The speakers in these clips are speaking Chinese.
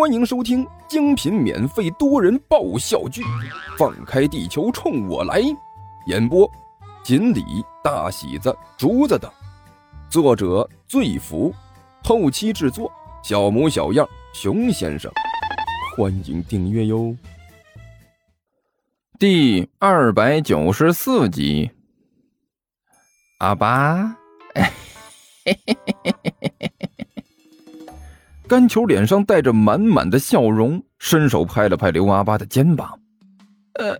欢迎收听精品免费多人爆笑剧《放开地球冲我来》，演播：锦鲤、大喜子、竹子等，作者：醉福，后期制作：小模小样、熊先生。欢迎订阅哟。第二百九十四集，阿爸，嘿嘿嘿嘿嘿嘿嘿。甘球脸上带着满满的笑容，伸手拍了拍刘阿八的肩膀：“呃，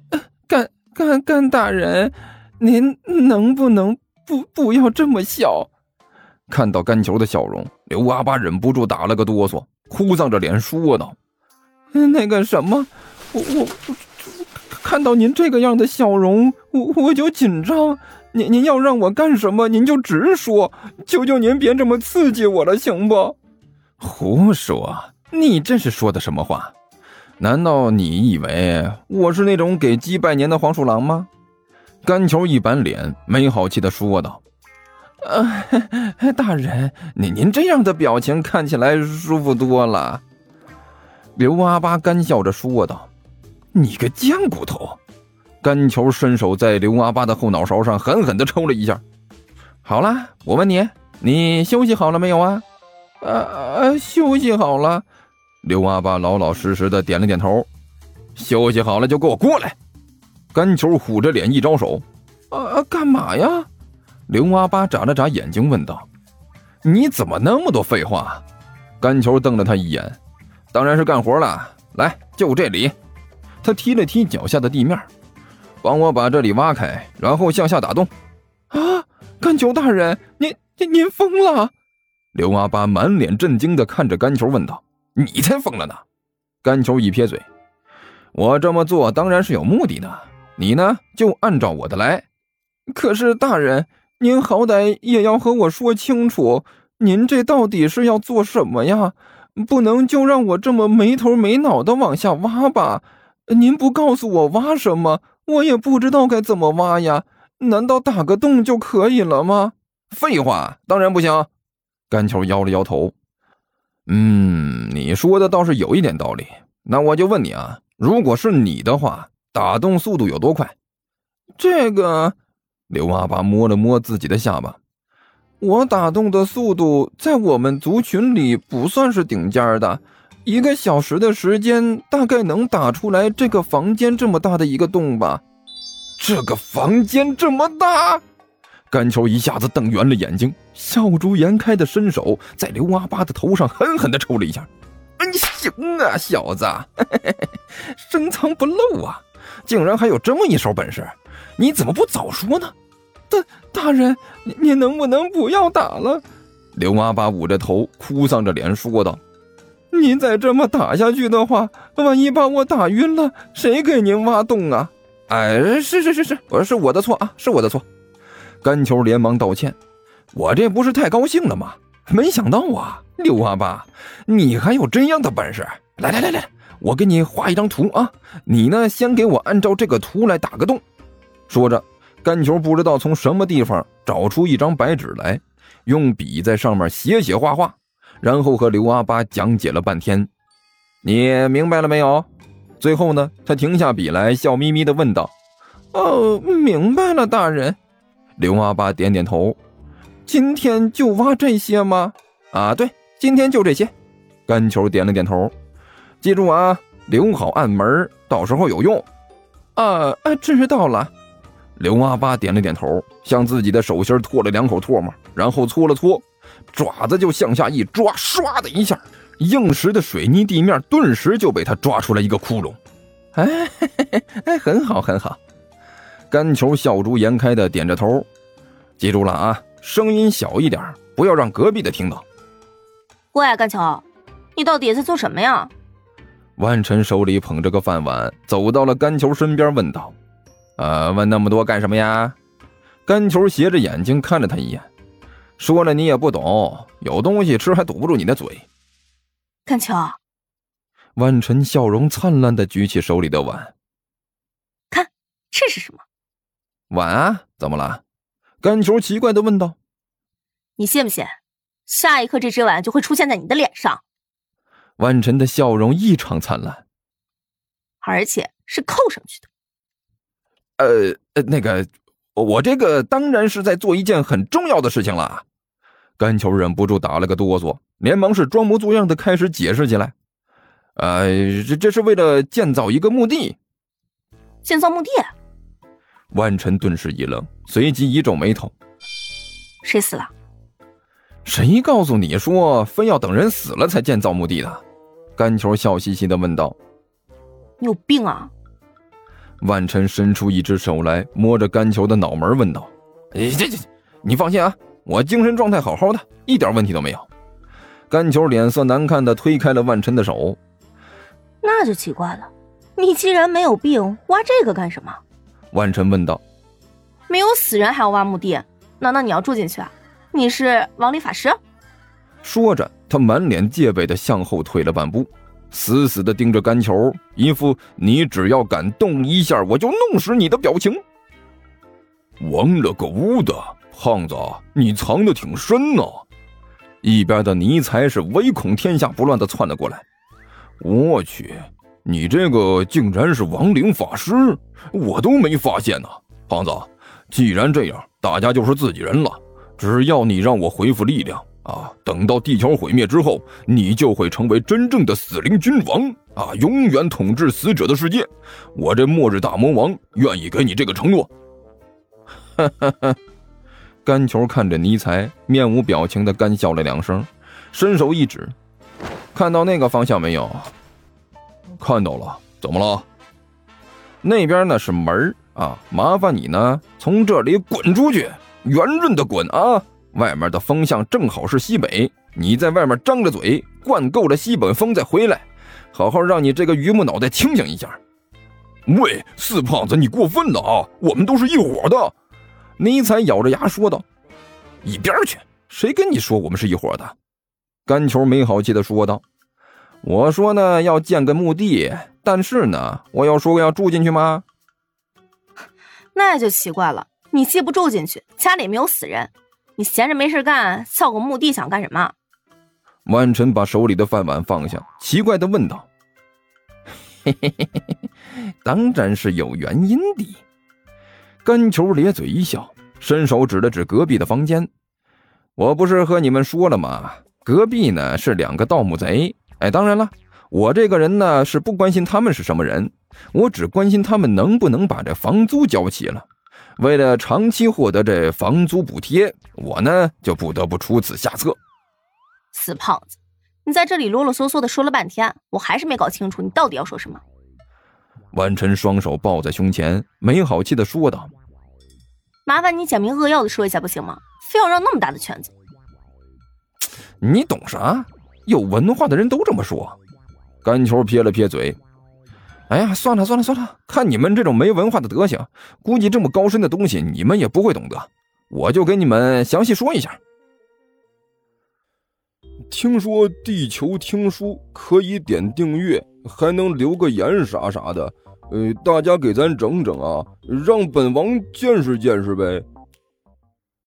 甘甘甘大人，您能不能不不要这么笑？”看到甘球的笑容，刘阿八忍不住打了个哆嗦，哭丧着脸说道：“那个什么，我我看到您这个样的笑容，我我就紧张。您您要让我干什么，您就直说，求求您别这么刺激我了，行不？”胡说！你这是说的什么话？难道你以为我是那种给鸡拜年的黄鼠狼吗？甘球一板脸，没好气的说道：“呃，大人，您您这样的表情看起来舒服多了。”刘阿八干笑着说道：“你个贱骨头！”甘球伸手在刘阿八的后脑勺上狠狠的抽了一下。好了，我问你，你休息好了没有啊？呃，休息好了。刘阿八老老实实的点了点头。休息好了就给我过来。甘球虎着脸一招手。啊，干嘛呀？刘阿八眨了眨眼睛问道：“你怎么那么多废话？”甘球瞪了他一眼。当然是干活了。来，就这里。他踢了踢脚下的地面，帮我把这里挖开，然后向下打洞。啊，甘球大人，您您您疯了？刘阿八满脸震惊的看着甘球问道：“你才疯了呢！”甘球一撇嘴：“我这么做当然是有目的的，你呢就按照我的来。”可是大人，您好歹也要和我说清楚，您这到底是要做什么呀？不能就让我这么没头没脑的往下挖吧？您不告诉我挖什么，我也不知道该怎么挖呀。难道打个洞就可以了吗？废话，当然不行。甘球摇了摇头，嗯，你说的倒是有一点道理。那我就问你啊，如果是你的话，打洞速度有多快？这个，刘阿八摸了摸自己的下巴，我打洞的速度在我们族群里不算是顶尖的，一个小时的时间大概能打出来这个房间这么大的一个洞吧？这个房间这么大？甘球一下子瞪圆了眼睛，笑逐颜开的伸手在刘阿八的头上狠狠的抽了一下。你行啊，小子，深藏不露啊，竟然还有这么一手本事，你怎么不早说呢？大大人，你你能不能不要打了？刘阿八捂着头，哭丧着脸说道：“您再这么打下去的话，万一把我打晕了，谁给您挖洞啊？”哎，是是是是，我是我的错啊，是我的错。甘球连忙道歉：“我这不是太高兴了吗？没想到啊，刘阿八，你还有这样的本事！来来来来，我给你画一张图啊！你呢，先给我按照这个图来打个洞。”说着，甘球不知道从什么地方找出一张白纸来，用笔在上面写写画画，然后和刘阿八讲解了半天。你明白了没有？最后呢，他停下笔来，笑眯眯地问道：“哦，明白了，大人。”刘阿八点点头，今天就挖这些吗？啊，对，今天就这些。甘球点了点头，记住啊，留好暗门，到时候有用。啊啊，知道了。刘阿八点了点头，向自己的手心吐了两口唾沫，然后搓了搓，爪子就向下一抓，唰的一下，硬实的水泥地面顿时就被他抓出来一个窟窿。哎，哎，很好，很好。甘球笑逐颜开的点着头，记住了啊，声音小一点，不要让隔壁的听到。喂，甘球，你到底在做什么呀？万晨手里捧着个饭碗，走到了甘球身边，问道：“呃，问那么多干什么呀？”甘球斜着眼睛看了他一眼，说了：“你也不懂，有东西吃还堵不住你的嘴。”甘球，万晨笑容灿烂的举起手里的碗，看，这是什么？碗啊，怎么了？甘球奇怪的问道。你信不信，下一刻这只碗就会出现在你的脸上？万晨的笑容异常灿烂，而且是扣上去的。呃呃，那个，我这个当然是在做一件很重要的事情了。甘球忍不住打了个哆嗦，连忙是装模作样的开始解释起来。呃，这这是为了建造一个墓地。建造墓地？万晨顿时一愣，随即一皱眉头。谁死了？谁告诉你说非要等人死了才建造墓地的？甘球笑嘻嘻的问道。你有病啊！万晨伸出一只手来，摸着甘球的脑门问道：“哎，这这，你放心啊，我精神状态好好的，一点问题都没有。”甘球脸色难看的推开了万晨的手。那就奇怪了，你既然没有病，挖这个干什么？万晨问道。没有死人还要挖墓地？难道你要住进去啊？你是亡灵法师？说着，他满脸戒备的向后退了半步。死死的盯着干球，一副你只要敢动一下，我就弄死你的表情。王了个乌的胖子，你藏的挺深呢。一边的尼才是唯恐天下不乱的窜了过来。我去，你这个竟然是亡灵法师，我都没发现呢。胖子，既然这样，大家就是自己人了。只要你让我恢复力量。啊！等到地球毁灭之后，你就会成为真正的死灵君王啊，永远统治死者的世界。我这末日大魔王愿意给你这个承诺。哈哈哈！甘球看着尼才，面无表情的干笑了两声，伸手一指：“看到那个方向没有？”“看到了。”“怎么了？”“那边呢是门啊，麻烦你呢从这里滚出去，圆润的滚啊！”外面的风向正好是西北，你在外面张着嘴，灌够了西北风再回来，好好让你这个榆木脑袋清醒一下。喂，四胖子，你过分了啊！我们都是一伙的。尼采咬着牙说道：“一边去！谁跟你说我们是一伙的？”甘球没好气的说道：“我说呢，要建个墓地，但是呢，我又说要住进去吗？那就奇怪了，你既不住进去，家里没有死人。”你闲着没事干，造个墓地想干什么？万晨把手里的饭碗放下，奇怪的问道：“嘿嘿嘿嘿嘿，当然是有原因的。”甘球咧嘴一笑，伸手指了指隔壁的房间：“我不是和你们说了吗？隔壁呢是两个盗墓贼。哎，当然了，我这个人呢是不关心他们是什么人，我只关心他们能不能把这房租交齐了。”为了长期获得这房租补贴，我呢就不得不出此下策。死胖子，你在这里啰啰嗦嗦的说了半天，我还是没搞清楚你到底要说什么。万晨双手抱在胸前，没好气的说道：“麻烦你简明扼要的说一下不行吗？非要绕那么大的圈子。”你懂啥？有文化的人都这么说。甘球撇了撇嘴。哎呀，算了算了算了，看你们这种没文化的德行，估计这么高深的东西你们也不会懂得。我就给你们详细说一下。听说地球听书可以点订阅，还能留个言啥啥的，呃，大家给咱整整啊，让本王见识见识呗。